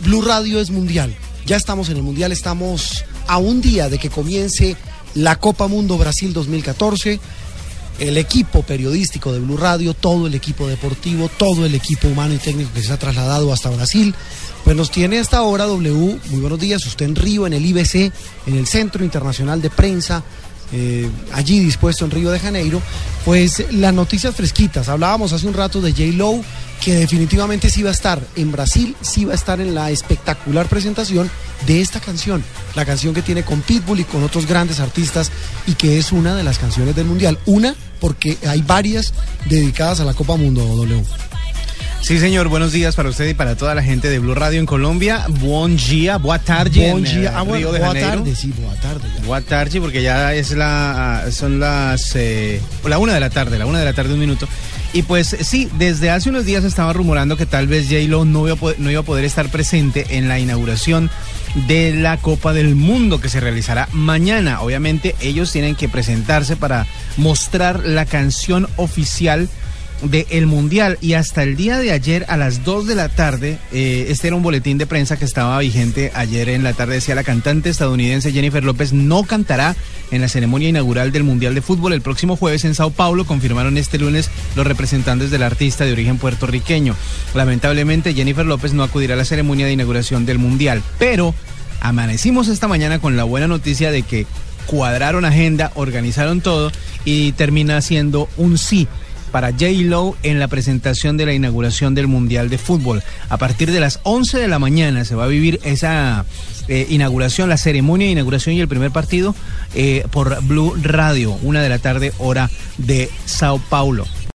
Blue Radio es mundial. Ya estamos en el mundial, estamos a un día de que comience la Copa Mundo Brasil 2014. El equipo periodístico de Blue Radio, todo el equipo deportivo, todo el equipo humano y técnico que se ha trasladado hasta Brasil, pues nos tiene hasta ahora W. Muy buenos días, usted en Río, en el IBC, en el Centro Internacional de Prensa, eh, allí dispuesto en Río de Janeiro, pues las noticias fresquitas. Hablábamos hace un rato de J. Lowe, que definitivamente sí va a estar en Brasil, sí va a estar en la espectacular presentación de esta canción, la canción que tiene con Pitbull y con otros grandes artistas y que es una de las canciones del Mundial. Una, porque hay varias dedicadas a la Copa Mundo W. Sí, señor, buenos días para usted y para toda la gente de Blue Radio en Colombia. Buen día, boa tarde. Bon en, dia. eh, Ah, bueno, tarde, sí, boa tarde. tarde, porque ya es la, son las, eh, la una de la tarde, la una de la tarde, un minuto. Y pues sí, desde hace unos días estaba rumorando que tal vez J-Lo no, no iba a poder estar presente en la inauguración de la Copa del Mundo que se realizará mañana. Obviamente ellos tienen que presentarse para mostrar la canción oficial del Mundial y hasta el día de ayer a las 2 de la tarde, eh, este era un boletín de prensa que estaba vigente ayer en la tarde, decía la cantante estadounidense Jennifer López no cantará en la ceremonia inaugural del Mundial de Fútbol el próximo jueves en Sao Paulo, confirmaron este lunes los representantes del artista de origen puertorriqueño. Lamentablemente Jennifer López no acudirá a la ceremonia de inauguración del Mundial, pero amanecimos esta mañana con la buena noticia de que cuadraron agenda, organizaron todo y termina siendo un sí para J-Lo en la presentación de la inauguración del Mundial de Fútbol. A partir de las 11 de la mañana se va a vivir esa eh, inauguración, la ceremonia de inauguración y el primer partido eh, por Blue Radio, una de la tarde hora de Sao Paulo.